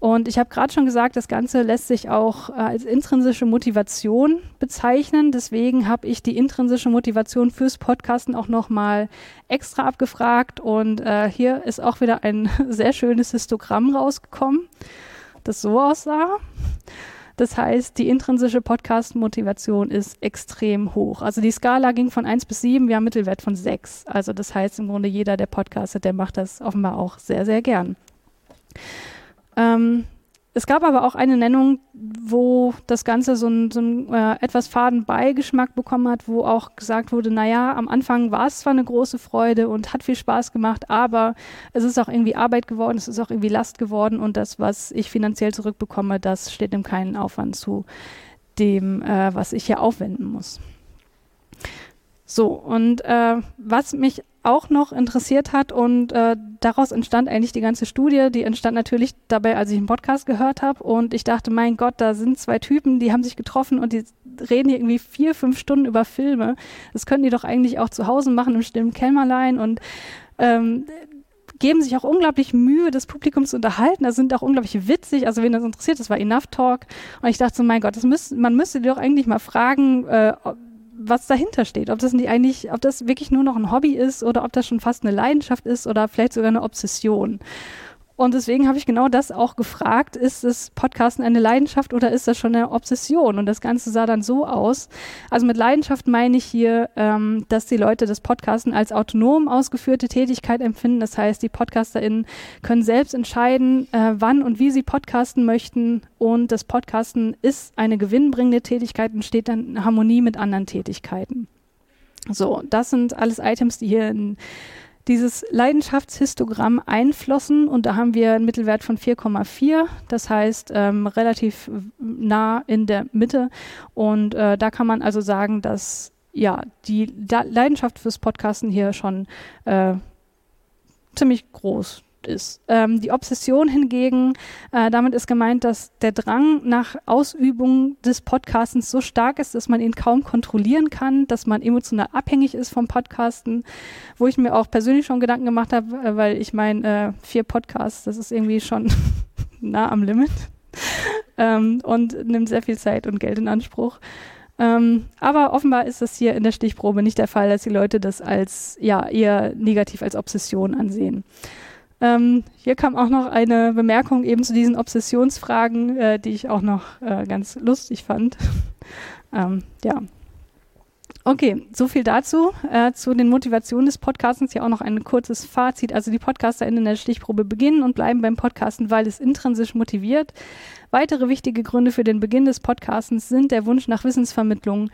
Und ich habe gerade schon gesagt, das Ganze lässt sich auch äh, als intrinsische Motivation bezeichnen. Deswegen habe ich die intrinsische Motivation fürs Podcasten auch nochmal extra abgefragt. Und äh, hier ist auch wieder ein <laughs> sehr schönes Histogramm rausgekommen das so aussah. Das heißt, die intrinsische Podcast-Motivation ist extrem hoch. Also die Skala ging von 1 bis 7, wir haben Mittelwert von 6. Also das heißt im Grunde jeder, der podcastet, der macht das offenbar auch sehr, sehr gern. Ähm, es gab aber auch eine Nennung, wo das Ganze so einen so äh, etwas faden Beigeschmack bekommen hat, wo auch gesagt wurde, naja, am Anfang war es zwar eine große Freude und hat viel Spaß gemacht, aber es ist auch irgendwie Arbeit geworden, es ist auch irgendwie Last geworden und das, was ich finanziell zurückbekomme, das steht dem keinen Aufwand zu dem, äh, was ich hier aufwenden muss. So, und äh, was mich auch noch interessiert hat und äh, daraus entstand eigentlich die ganze Studie. Die entstand natürlich dabei, als ich einen Podcast gehört habe und ich dachte, mein Gott, da sind zwei Typen, die haben sich getroffen und die reden hier irgendwie vier, fünf Stunden über Filme. Das könnten die doch eigentlich auch zu Hause machen im stillen Kämmerlein und ähm, geben sich auch unglaublich Mühe, das Publikum zu unterhalten. Das sind auch unglaublich witzig. Also wen das interessiert, das war Enough Talk. Und ich dachte so, mein Gott, das müsst, man müsste doch eigentlich mal fragen, äh, was dahinter steht. Ob das nicht eigentlich, ob das wirklich nur noch ein Hobby ist oder ob das schon fast eine Leidenschaft ist oder vielleicht sogar eine Obsession. Und deswegen habe ich genau das auch gefragt. Ist das Podcasten eine Leidenschaft oder ist das schon eine Obsession? Und das Ganze sah dann so aus. Also mit Leidenschaft meine ich hier, ähm, dass die Leute das Podcasten als autonom ausgeführte Tätigkeit empfinden. Das heißt, die PodcasterInnen können selbst entscheiden, äh, wann und wie sie podcasten möchten. Und das Podcasten ist eine gewinnbringende Tätigkeit und steht dann in Harmonie mit anderen Tätigkeiten. So, das sind alles Items, die hier in dieses Leidenschaftshistogramm einflossen und da haben wir einen Mittelwert von 4,4, das heißt ähm, relativ nah in der Mitte. Und äh, da kann man also sagen, dass ja die Leidenschaft fürs Podcasten hier schon äh, ziemlich groß ist. Ähm, die Obsession hingegen, äh, damit ist gemeint, dass der Drang nach Ausübung des Podcastens so stark ist, dass man ihn kaum kontrollieren kann, dass man emotional abhängig ist vom Podcasten, wo ich mir auch persönlich schon Gedanken gemacht habe, äh, weil ich meine, äh, vier Podcasts, das ist irgendwie schon <laughs> nah am Limit <laughs> ähm, und nimmt sehr viel Zeit und Geld in Anspruch. Ähm, aber offenbar ist das hier in der Stichprobe nicht der Fall, dass die Leute das als ja eher negativ als Obsession ansehen. Ähm, hier kam auch noch eine Bemerkung eben zu diesen Obsessionsfragen, äh, die ich auch noch äh, ganz lustig fand. <laughs> ähm, ja. Okay, so viel dazu. Äh, zu den Motivationen des Podcastens ja auch noch ein kurzes Fazit. Also die PodcasterInnen in der Stichprobe beginnen und bleiben beim Podcasten, weil es intrinsisch motiviert. Weitere wichtige Gründe für den Beginn des Podcastens sind der Wunsch nach Wissensvermittlung,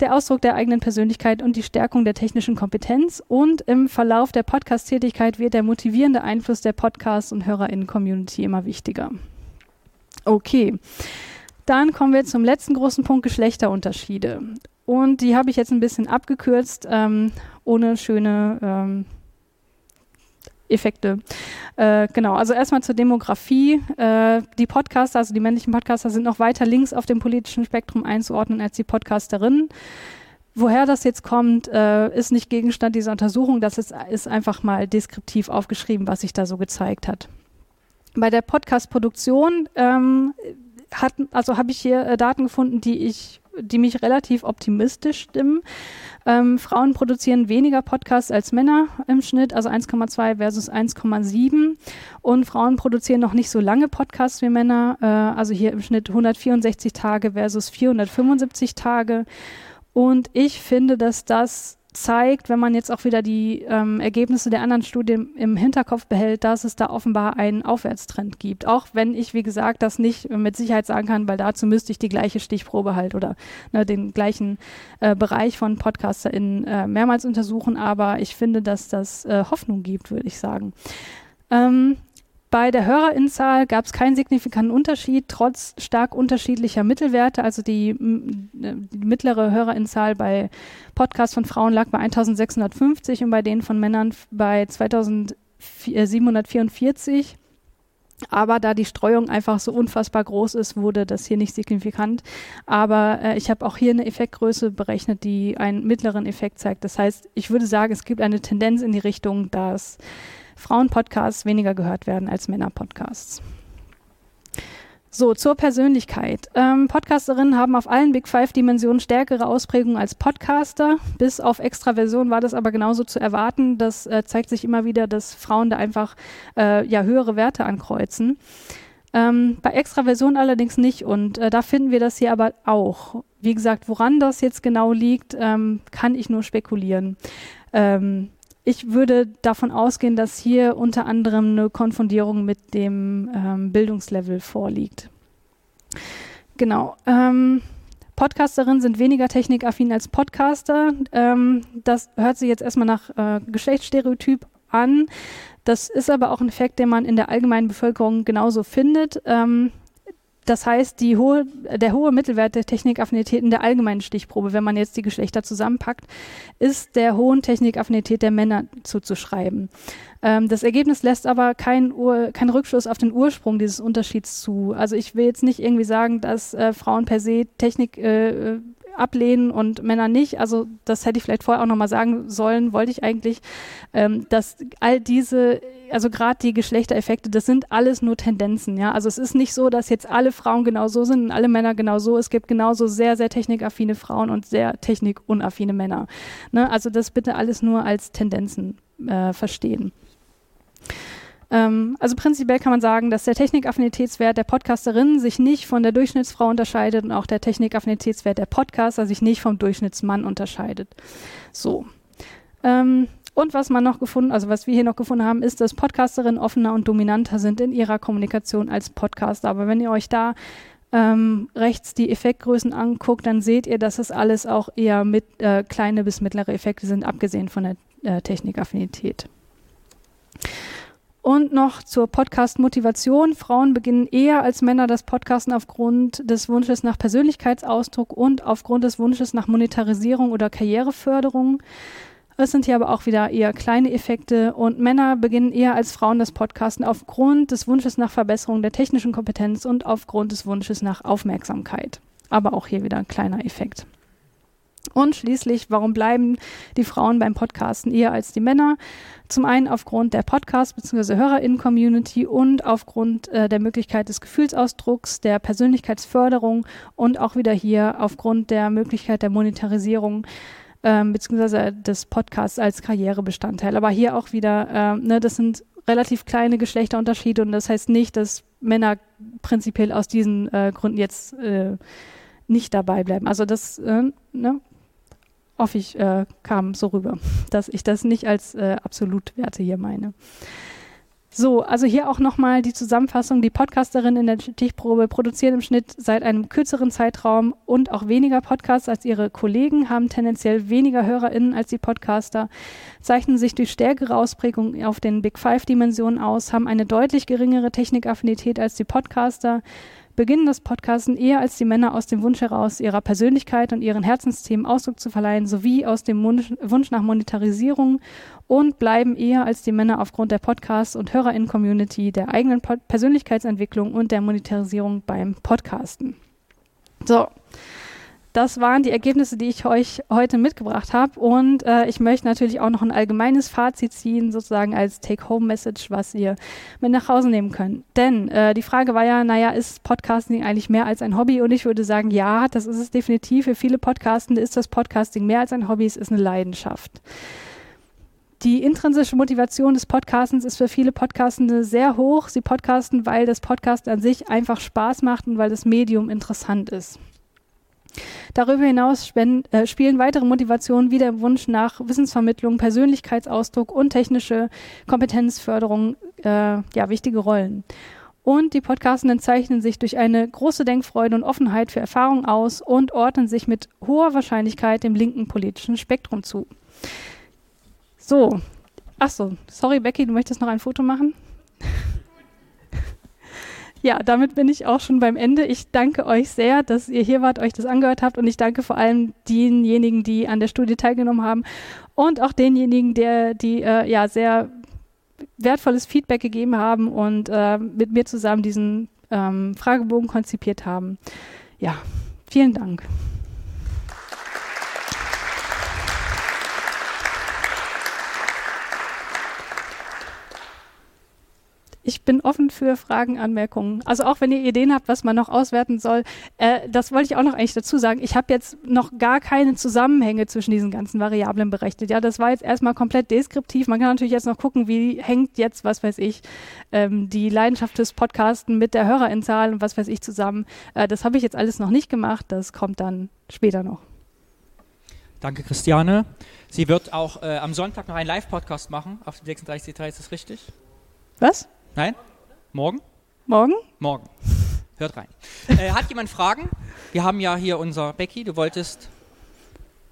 der Ausdruck der eigenen Persönlichkeit und die Stärkung der technischen Kompetenz. Und im Verlauf der Podcast-Tätigkeit wird der motivierende Einfluss der Podcast- und HörerInnen-Community immer wichtiger. Okay. Dann kommen wir zum letzten großen Punkt, Geschlechterunterschiede. Und die habe ich jetzt ein bisschen abgekürzt, ähm, ohne schöne ähm, Effekte. Äh, genau, also erstmal zur Demografie. Äh, die Podcaster, also die männlichen Podcaster, sind noch weiter links auf dem politischen Spektrum einzuordnen als die Podcasterinnen. Woher das jetzt kommt, äh, ist nicht Gegenstand dieser Untersuchung. Das ist, ist einfach mal deskriptiv aufgeschrieben, was sich da so gezeigt hat. Bei der Podcast-Produktion ähm, also habe ich hier äh, Daten gefunden, die ich die mich relativ optimistisch stimmen. Ähm, Frauen produzieren weniger Podcasts als Männer im Schnitt, also 1,2 versus 1,7. Und Frauen produzieren noch nicht so lange Podcasts wie Männer, äh, also hier im Schnitt 164 Tage versus 475 Tage. Und ich finde, dass das zeigt, wenn man jetzt auch wieder die ähm, Ergebnisse der anderen Studien im Hinterkopf behält, dass es da offenbar einen Aufwärtstrend gibt. Auch wenn ich, wie gesagt, das nicht mit Sicherheit sagen kann, weil dazu müsste ich die gleiche Stichprobe halt oder ne, den gleichen äh, Bereich von PodcasterInnen äh, mehrmals untersuchen. Aber ich finde, dass das äh, Hoffnung gibt, würde ich sagen. Ähm, bei der Hörerinzahl gab es keinen signifikanten Unterschied, trotz stark unterschiedlicher Mittelwerte. Also die, die, mittlere Hörerinzahl bei Podcasts von Frauen lag bei 1650 und bei denen von Männern bei 2744. Aber da die Streuung einfach so unfassbar groß ist, wurde das hier nicht signifikant. Aber äh, ich habe auch hier eine Effektgröße berechnet, die einen mittleren Effekt zeigt. Das heißt, ich würde sagen, es gibt eine Tendenz in die Richtung, dass Frauenpodcasts weniger gehört werden als Männerpodcasts. So, zur Persönlichkeit. Ähm, Podcasterinnen haben auf allen Big Five Dimensionen stärkere Ausprägungen als Podcaster. Bis auf Extraversion war das aber genauso zu erwarten. Das äh, zeigt sich immer wieder, dass Frauen da einfach äh, ja höhere Werte ankreuzen. Ähm, bei Extraversion allerdings nicht und äh, da finden wir das hier aber auch. Wie gesagt, woran das jetzt genau liegt, ähm, kann ich nur spekulieren. Ähm, ich würde davon ausgehen, dass hier unter anderem eine Konfundierung mit dem ähm, Bildungslevel vorliegt. Genau. Ähm, Podcasterinnen sind weniger technikaffin als Podcaster. Ähm, das hört sich jetzt erstmal nach äh, Geschlechtsstereotyp an. Das ist aber auch ein Effekt, den man in der allgemeinen Bevölkerung genauso findet. Ähm, das heißt, hohe, der hohe Mittelwert der Technikaffinität in der allgemeinen Stichprobe, wenn man jetzt die Geschlechter zusammenpackt, ist der hohen Technikaffinität der Männer zuzuschreiben. Ähm, das Ergebnis lässt aber keinen kein Rückschluss auf den Ursprung dieses Unterschieds zu. Also ich will jetzt nicht irgendwie sagen, dass äh, Frauen per se Technik äh, ablehnen und Männer nicht. Also das hätte ich vielleicht vorher auch nochmal sagen sollen, wollte ich eigentlich, ähm, dass all diese, also gerade die Geschlechtereffekte, das sind alles nur Tendenzen, ja. Also es ist nicht so, dass jetzt alle Frauen genau so sind und alle Männer genau so. Es gibt genauso sehr, sehr technikaffine Frauen und sehr technikunaffine Männer. Ne? Also das bitte alles nur als Tendenzen äh, verstehen. Ähm, also prinzipiell kann man sagen, dass der Technikaffinitätswert der Podcasterin sich nicht von der Durchschnittsfrau unterscheidet und auch der Technikaffinitätswert der Podcaster sich nicht vom Durchschnittsmann unterscheidet. So. Ähm, und was man noch gefunden, also was wir hier noch gefunden haben, ist, dass Podcasterinnen offener und dominanter sind in ihrer Kommunikation als Podcaster. Aber wenn ihr euch da ähm, rechts die Effektgrößen anguckt, dann seht ihr, dass es alles auch eher mit äh, kleine bis mittlere Effekte sind, abgesehen von der äh, Technikaffinität. Und noch zur Podcast-Motivation. Frauen beginnen eher als Männer das Podcasten aufgrund des Wunsches nach Persönlichkeitsausdruck und aufgrund des Wunsches nach Monetarisierung oder Karriereförderung. Es sind hier aber auch wieder eher kleine Effekte und Männer beginnen eher als Frauen das Podcasten aufgrund des Wunsches nach Verbesserung der technischen Kompetenz und aufgrund des Wunsches nach Aufmerksamkeit. Aber auch hier wieder ein kleiner Effekt. Und schließlich, warum bleiben die Frauen beim Podcasten eher als die Männer? Zum einen aufgrund der Podcast- bzw. HörerInnen-Community und aufgrund äh, der Möglichkeit des Gefühlsausdrucks, der Persönlichkeitsförderung und auch wieder hier aufgrund der Möglichkeit der Monetarisierung ähm, bzw. des Podcasts als Karrierebestandteil. Aber hier auch wieder, äh, ne, das sind relativ kleine Geschlechterunterschiede und das heißt nicht, dass Männer prinzipiell aus diesen äh, Gründen jetzt äh, nicht dabei bleiben. Also das, äh, ne, hoffe ich, äh, kam so rüber, <laughs> dass ich das nicht als äh, Absolutwerte hier meine. So, also hier auch nochmal die Zusammenfassung. Die Podcasterinnen in der Stichprobe produzieren im Schnitt seit einem kürzeren Zeitraum und auch weniger Podcasts als ihre Kollegen, haben tendenziell weniger HörerInnen als die Podcaster, zeichnen sich durch stärkere Ausprägung auf den Big Five-Dimensionen aus, haben eine deutlich geringere Technikaffinität als die Podcaster, beginnen das Podcasten eher als die Männer aus dem Wunsch heraus, ihrer Persönlichkeit und ihren Herzensthemen Ausdruck zu verleihen, sowie aus dem Wunsch nach Monetarisierung und bleiben eher als die Männer aufgrund der Podcasts- und HörerInnen-Community, der eigenen Persönlichkeitsentwicklung und der Monetarisierung beim Podcasten. So, das waren die Ergebnisse, die ich euch heute mitgebracht habe. Und äh, ich möchte natürlich auch noch ein allgemeines Fazit ziehen, sozusagen als Take-Home-Message, was ihr mit nach Hause nehmen könnt. Denn äh, die Frage war ja, naja, ist Podcasting eigentlich mehr als ein Hobby? Und ich würde sagen, ja, das ist es definitiv. Für viele Podcastende ist das Podcasting mehr als ein Hobby, es ist eine Leidenschaft. Die intrinsische Motivation des Podcastens ist für viele Podcastende sehr hoch. Sie podcasten, weil das Podcast an sich einfach Spaß macht und weil das Medium interessant ist. Darüber hinaus äh, spielen weitere Motivationen wie der Wunsch nach Wissensvermittlung, Persönlichkeitsausdruck und technische Kompetenzförderung äh, ja, wichtige Rollen. Und die Podcastenden zeichnen sich durch eine große Denkfreude und Offenheit für Erfahrung aus und ordnen sich mit hoher Wahrscheinlichkeit dem linken politischen Spektrum zu. So, ach so, sorry Becky, du möchtest noch ein Foto machen? Ja, damit bin ich auch schon beim Ende. Ich danke euch sehr, dass ihr hier wart, euch das angehört habt und ich danke vor allem denjenigen, die an der Studie teilgenommen haben und auch denjenigen, der, die äh, ja sehr wertvolles Feedback gegeben haben und äh, mit mir zusammen diesen ähm, Fragebogen konzipiert haben. Ja, vielen Dank. Ich bin offen für Fragen, Anmerkungen. Also auch wenn ihr Ideen habt, was man noch auswerten soll, äh, das wollte ich auch noch eigentlich dazu sagen. Ich habe jetzt noch gar keine Zusammenhänge zwischen diesen ganzen Variablen berechnet. Ja, das war jetzt erstmal komplett deskriptiv. Man kann natürlich jetzt noch gucken, wie hängt jetzt, was weiß ich, ähm, die Leidenschaft des Podcasten mit der Hörerinzahl und was weiß ich zusammen. Äh, das habe ich jetzt alles noch nicht gemacht. Das kommt dann später noch. Danke, Christiane. Sie wird auch äh, am Sonntag noch einen Live-Podcast machen auf dem 36C3, ist das richtig? Was? Nein? Morgen? Morgen? Morgen. <laughs> Hört rein. Äh, hat jemand Fragen? Wir haben ja hier unser Becky, du wolltest.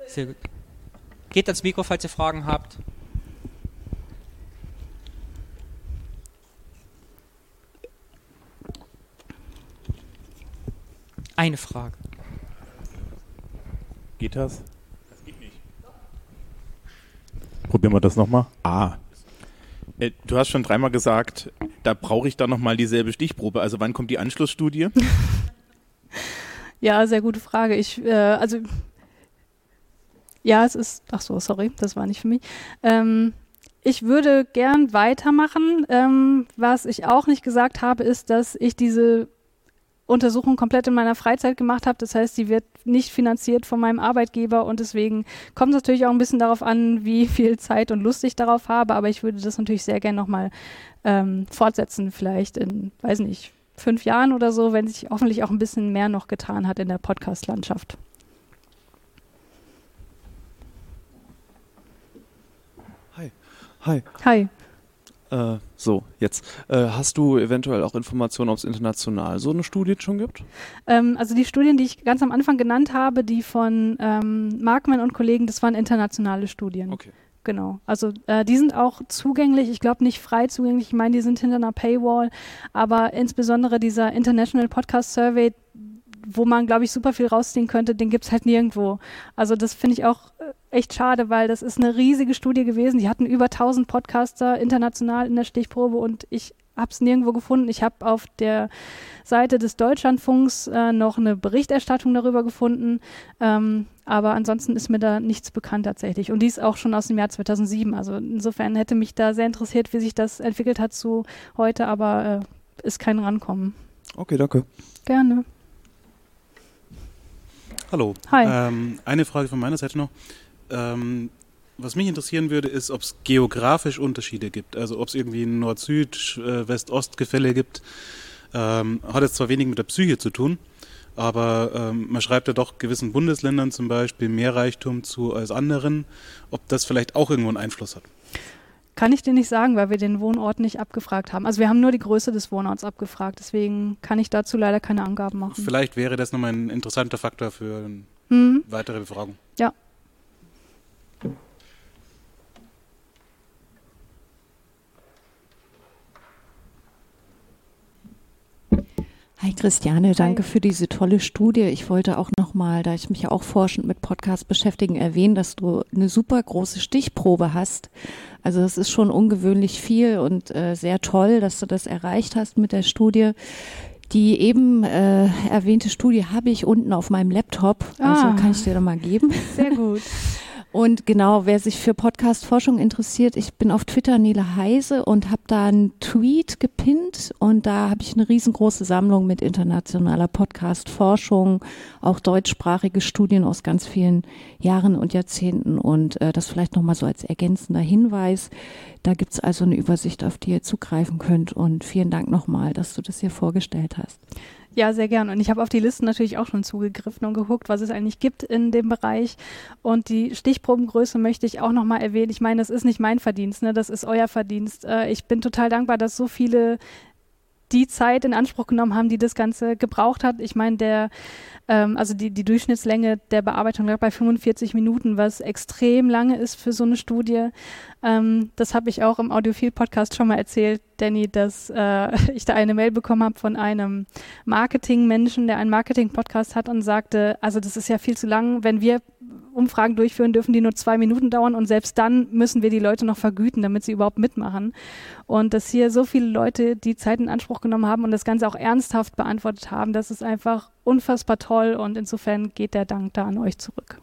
Sehr gut. Geht ans Mikro, falls ihr Fragen habt. Eine Frage. Geht das? Das geht nicht. Probieren wir das nochmal. Ah, du hast schon dreimal gesagt, da brauche ich dann nochmal dieselbe Stichprobe. Also wann kommt die Anschlussstudie? <laughs> ja, sehr gute Frage. Ich, äh, also ja, es ist, ach so, sorry, das war nicht für mich. Ähm, ich würde gern weitermachen. Ähm, was ich auch nicht gesagt habe, ist, dass ich diese Untersuchung komplett in meiner Freizeit gemacht habe. Das heißt, die wird nicht finanziert von meinem Arbeitgeber und deswegen kommt es natürlich auch ein bisschen darauf an, wie <laughs> viel Zeit und Lust ich darauf habe. Aber ich würde das natürlich sehr gerne nochmal ähm, fortsetzen, vielleicht in, weiß nicht, fünf Jahren oder so, wenn sich hoffentlich auch ein bisschen mehr noch getan hat in der Podcast-Landschaft. Hi. Hi. Hi. Äh, so, jetzt. Äh, hast du eventuell auch Informationen, ob es international so eine Studie schon gibt? Ähm, also die Studien, die ich ganz am Anfang genannt habe, die von ähm, Markman und Kollegen, das waren internationale Studien. Okay. Genau. Also äh, die sind auch zugänglich, ich glaube nicht frei zugänglich, ich meine, die sind hinter einer Paywall, aber insbesondere dieser International Podcast Survey, wo man, glaube ich, super viel rausziehen könnte, den gibt es halt nirgendwo. Also das finde ich auch äh, echt schade, weil das ist eine riesige Studie gewesen. Die hatten über 1000 Podcaster international in der Stichprobe und ich habe es nirgendwo gefunden. Ich habe auf der Seite des Deutschlandfunks äh, noch eine Berichterstattung darüber gefunden, ähm, aber ansonsten ist mir da nichts bekannt tatsächlich. Und die ist auch schon aus dem Jahr 2007. Also insofern hätte mich da sehr interessiert, wie sich das entwickelt hat zu heute, aber äh, ist kein Rankommen. Okay, danke. Gerne. Hallo. Hi. Ähm, eine Frage von meiner Seite noch. Ähm, was mich interessieren würde, ist, ob es geografisch Unterschiede gibt. Also ob es irgendwie Nord-Süd, äh, West-Ost-Gefälle gibt. Ähm, hat jetzt zwar wenig mit der Psyche zu tun, aber ähm, man schreibt ja doch gewissen Bundesländern zum Beispiel mehr Reichtum zu als anderen. Ob das vielleicht auch irgendwo einen Einfluss hat. Kann ich dir nicht sagen, weil wir den Wohnort nicht abgefragt haben. Also wir haben nur die Größe des Wohnorts abgefragt, deswegen kann ich dazu leider keine Angaben machen. Vielleicht wäre das nochmal ein interessanter Faktor für eine Mhm. weitere Befragung. Ja. Hi Christiane, danke für diese tolle Studie. Ich wollte auch nochmal, da ich mich ja auch forschend mit Podcasts beschäftigen, erwähnen, dass du eine super große Stichprobe hast. Also das ist schon ungewöhnlich viel und äh, sehr toll, dass du das erreicht hast mit der Studie. Die eben äh, erwähnte Studie habe ich unten auf meinem Laptop, also Ah. kann ich dir da mal geben. Sehr gut. <laughs> Und genau, wer sich für Podcast-Forschung interessiert, ich bin auf Twitter Nele Heise und habe da einen Tweet gepinnt und da habe ich eine riesengroße Sammlung mit internationaler Podcast-Forschung, auch deutschsprachige Studien aus ganz vielen Jahren und Jahrzehnten und äh, das vielleicht nochmal so als ergänzender Hinweis. Da gibt's also eine Übersicht, auf die ihr zugreifen könnt und vielen Dank nochmal, dass du das hier vorgestellt hast. Ja, sehr gern. Und ich habe auf die Listen natürlich auch schon zugegriffen und geguckt, was es eigentlich gibt in dem Bereich. Und die Stichprobengröße möchte ich auch nochmal erwähnen. Ich meine, das ist nicht mein Verdienst, ne? das ist euer Verdienst. Äh, ich bin total dankbar, dass so viele die Zeit in Anspruch genommen haben, die das Ganze gebraucht hat. Ich meine, der, ähm, also die, die Durchschnittslänge der Bearbeitung lag bei 45 Minuten, was extrem lange ist für so eine Studie. Ähm, das habe ich auch im Audiophil-Podcast schon mal erzählt, Danny, dass äh, <laughs> ich da eine Mail bekommen habe von einem Marketingmenschen, der einen Marketing-Podcast hat und sagte, also das ist ja viel zu lang, wenn wir Umfragen durchführen, dürfen die nur zwei Minuten dauern und selbst dann müssen wir die Leute noch vergüten, damit sie überhaupt mitmachen. Und dass hier so viele Leute die Zeit in Anspruch genommen haben und das Ganze auch ernsthaft beantwortet haben, das ist einfach unfassbar toll und insofern geht der Dank da an euch zurück.